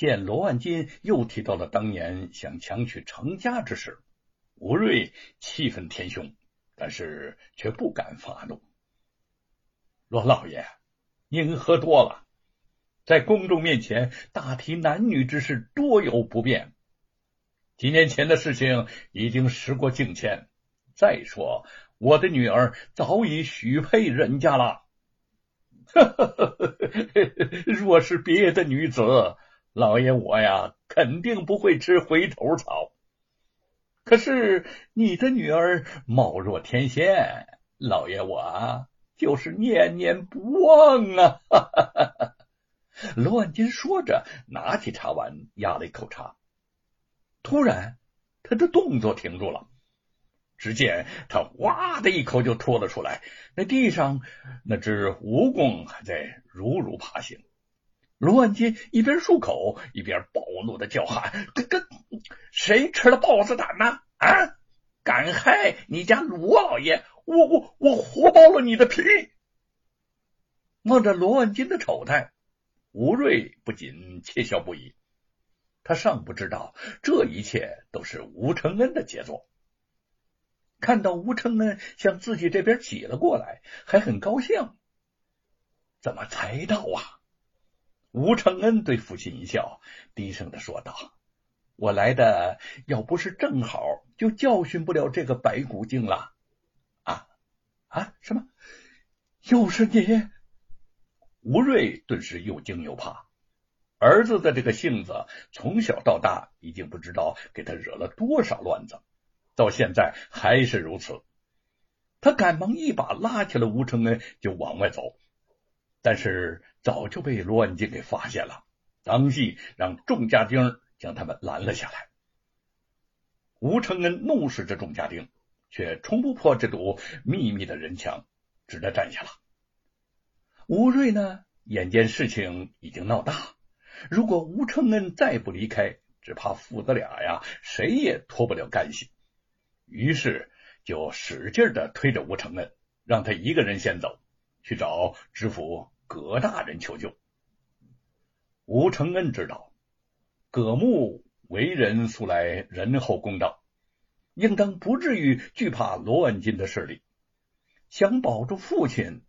见罗万金又提到了当年想强娶程家之事，吴瑞气愤填胸，但是却不敢发怒。罗老爷，您喝多了，在公众面前大提男女之事，多有不便。几年前的事情已经时过境迁，再说我的女儿早已许配人家了。若是别的女子，老爷我呀，肯定不会吃回头草。可是你的女儿貌若天仙，老爷我就是念念不忘啊！罗万金说着，拿起茶碗压了一口茶，突然他的动作停住了。只见他哇的一口就吐了出来，那地上那只蜈蚣还在如如爬行。罗万金一边漱口一边暴怒的叫喊：“这这，谁吃了豹子胆呢？啊，敢害你家罗老爷，我我我活剥了你的皮！”望着罗万金的丑态，吴瑞不仅窃笑不已。他尚不知道这一切都是吴承恩的杰作。看到吴承恩向自己这边挤了过来，还很高兴。怎么才到啊？吴承恩对父亲一笑，低声的说道：“我来的要不是正好，就教训不了这个白骨精了。”啊啊！什么？又是你？吴瑞顿时又惊又怕。儿子的这个性子，从小到大已经不知道给他惹了多少乱子。到现在还是如此，他赶忙一把拉起了吴承恩，就往外走。但是早就被罗万金给发现了，当即让众家丁将他们拦了下来。吴承恩怒视着众家丁，却冲不破这堵密密的人墙，只得站下了。吴瑞呢，眼见事情已经闹大，如果吴承恩再不离开，只怕父子俩呀，谁也脱不了干系。于是就使劲的推着吴承恩，让他一个人先走，去找知府葛大人求救。吴承恩知道葛木为人素来仁厚公道，应当不至于惧怕罗万金的势力。想保住父亲，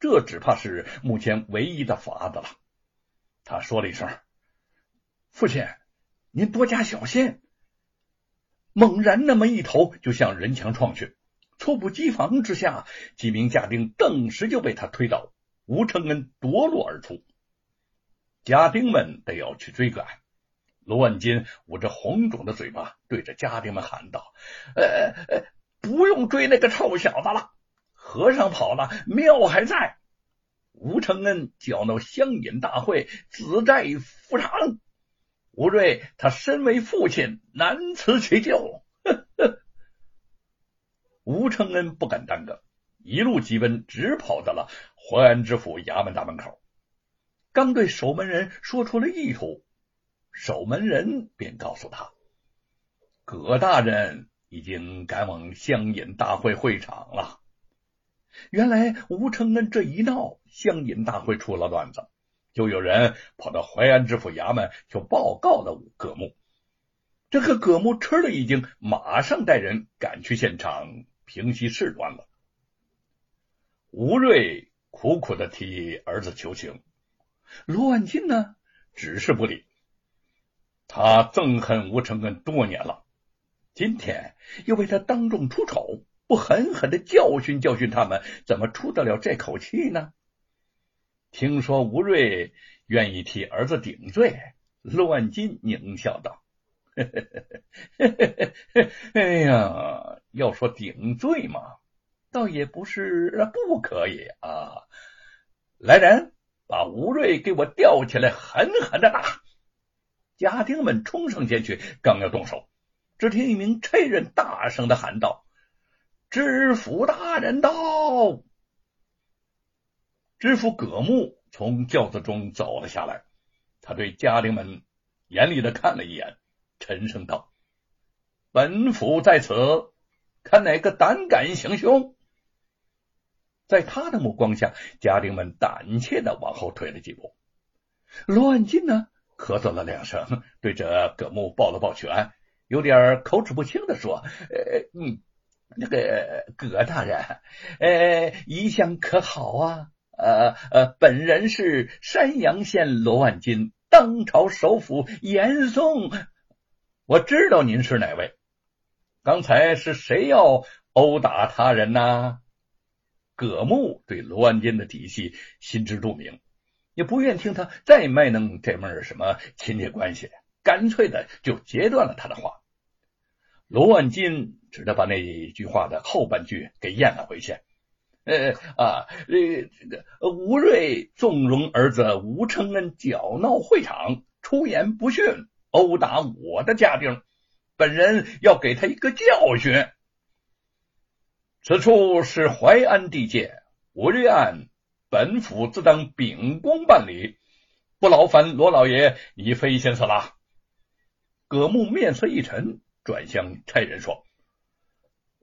这只怕是目前唯一的法子了。他说了一声：“父亲，您多加小心。”猛然那么一头就向人墙撞去，猝不及防之下，几名家丁顿时就被他推倒，吴承恩夺路而出。家丁们都要去追赶，罗万金捂着红肿的嘴巴，对着家丁们喊道：“呃呃，不用追那个臭小子了，和尚跑了，庙还在。吴承恩搅闹乡饮大会，子债夫偿。”吴瑞，他身为父亲，难辞其咎。吴承恩不敢耽搁，一路疾奔，直跑到了淮安知府衙门大门口。刚对守门人说出了意图，守门人便告诉他，葛大人已经赶往乡饮大会会场了。原来吴承恩这一闹，乡饮大会出了乱子。就有人跑到淮安知府衙门，就报告了葛木。这个葛木吃了一惊，马上带人赶去现场平息事端了。吴瑞苦苦的替儿子求情，罗万金呢，只是不理。他憎恨吴承恩多年了，今天又为他当众出丑，不狠狠的教训教训他们，怎么出得了这口气呢？听说吴瑞愿意替儿子顶罪，陆万金狞笑道：“ 哎呀，要说顶罪嘛，倒也不是不可以啊！来人，把吴瑞给我吊起来，狠狠的打！”家丁们冲上前去，刚要动手，只听一名差人大声的喊道：“知府大人到！”知府葛木从轿子中走了下来，他对家丁们严厉的看了一眼，沉声道：“本府在此，看哪个胆敢行凶。”在他的目光下，家丁们胆怯的往后退了几步。罗万金呢，咳嗽了两声，对着葛木抱了抱拳，有点口齿不清的说：“呃，嗯，那个葛大人，呃，一向可好啊？呃呃，本人是山阳县罗万金，当朝首府严嵩。我知道您是哪位。刚才是谁要殴打他人呢？”葛木对罗万金的底细心知肚明。也不愿听他再卖弄这门什么亲戚关系，干脆的就截断了他的话。罗万金只得把那句话的后半句给咽了回去。呃啊，呃，这个吴瑞纵容儿子吴承恩搅闹会场，出言不逊，殴打我的家丁，本人要给他一个教训。此处是淮安地界，吴瑞案。本府自当秉公办理，不劳烦罗老爷你费心思了。葛木面色一沉，转向差人说：“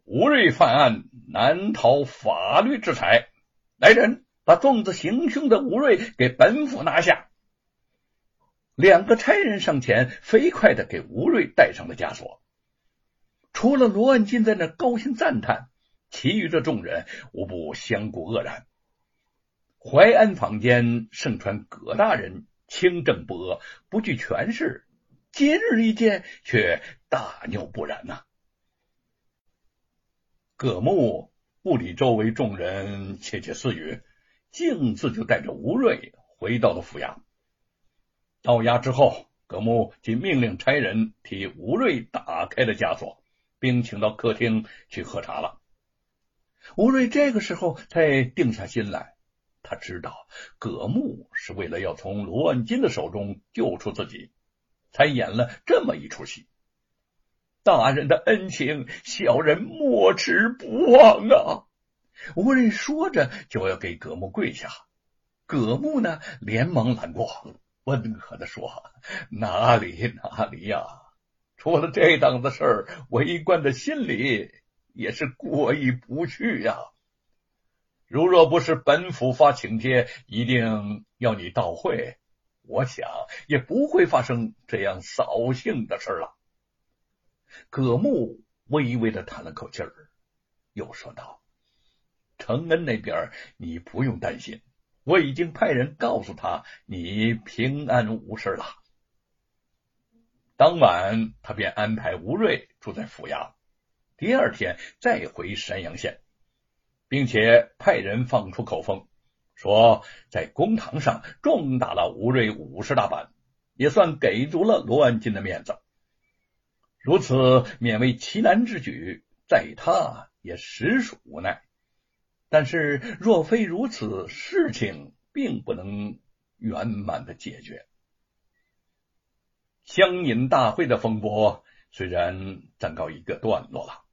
吴瑞犯案，难逃法律制裁。来人，把纵子行凶的吴瑞给本府拿下。”两个差人上前，飞快的给吴瑞戴上了枷锁。除了罗万金在那高兴赞叹，其余的众人无不相顾愕然。淮安坊间盛传葛大人清正不阿，不惧权势，今日一见却大谬不然呐！葛木不理周围众人窃窃私语，径自就带着吴瑞回到了府衙。到衙之后，葛木即命令差人替吴瑞打开了枷锁，并请到客厅去喝茶了。吴瑞这个时候才定下心来。他知道葛木是为了要从罗万金的手中救出自己，才演了这么一出戏。大人的恩情，小人没齿不忘啊！吴瑞说着就要给葛木跪下，葛木呢连忙拦过，温和的说：“哪里哪里呀！出了这档子事儿，为官的心里也是过意不去呀。”如若不是本府发请帖，一定要你到会，我想也不会发生这样扫兴的事了。葛木微微的叹了口气儿，又说道：“承恩那边你不用担心，我已经派人告诉他你平安无事了。”当晚，他便安排吴瑞住在府衙，第二天再回山阳县。并且派人放出口风，说在公堂上重打了吴瑞五十大板，也算给足了罗万金的面子。如此勉为其难之举，在他也实属无奈。但是若非如此，事情并不能圆满的解决。乡饮大会的风波虽然暂告一个段落了，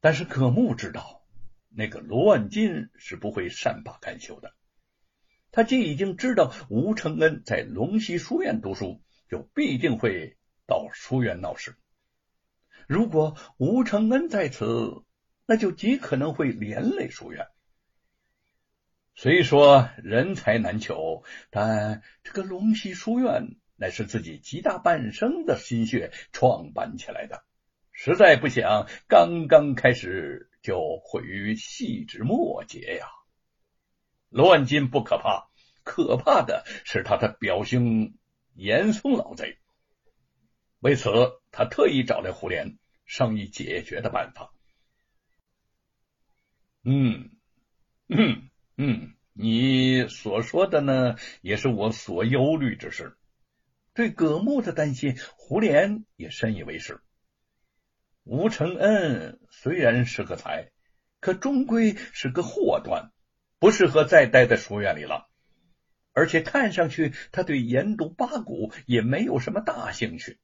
但是可木知道。那个罗万金是不会善罢甘休的。他既已经知道吴承恩在龙溪书院读书，就必定会到书院闹事。如果吴承恩在此，那就极可能会连累书院。虽说人才难求，但这个龙溪书院乃是自己极大半生的心血创办起来的，实在不想刚刚开始。就毁于细枝末节呀！乱金不可怕，可怕的是他的表兄严嵩老贼。为此，他特意找来胡连商议解决的办法。嗯嗯嗯，你所说的呢，也是我所忧虑之事。对葛木的担心，胡连也深以为是。吴承恩虽然是个才，可终归是个祸端，不适合再待在书院里了。而且看上去他对研读八股也没有什么大兴趣，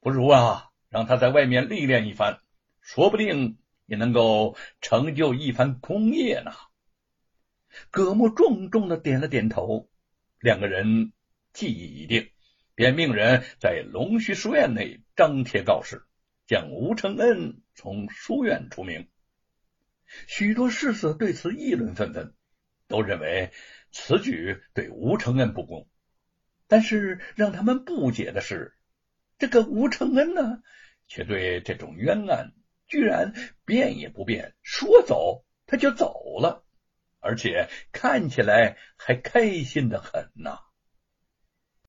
不如啊，让他在外面历练一番，说不定也能够成就一番功业呢。葛木重重的点了点头，两个人计议已定，便命人在龙须书院内张贴告示。将吴承恩从书院除名，许多士子对此议论纷纷，都认为此举对吴承恩不公。但是让他们不解的是，这个吴承恩呢，却对这种冤案居然变也不变，说走他就走了，而且看起来还开心的很呐。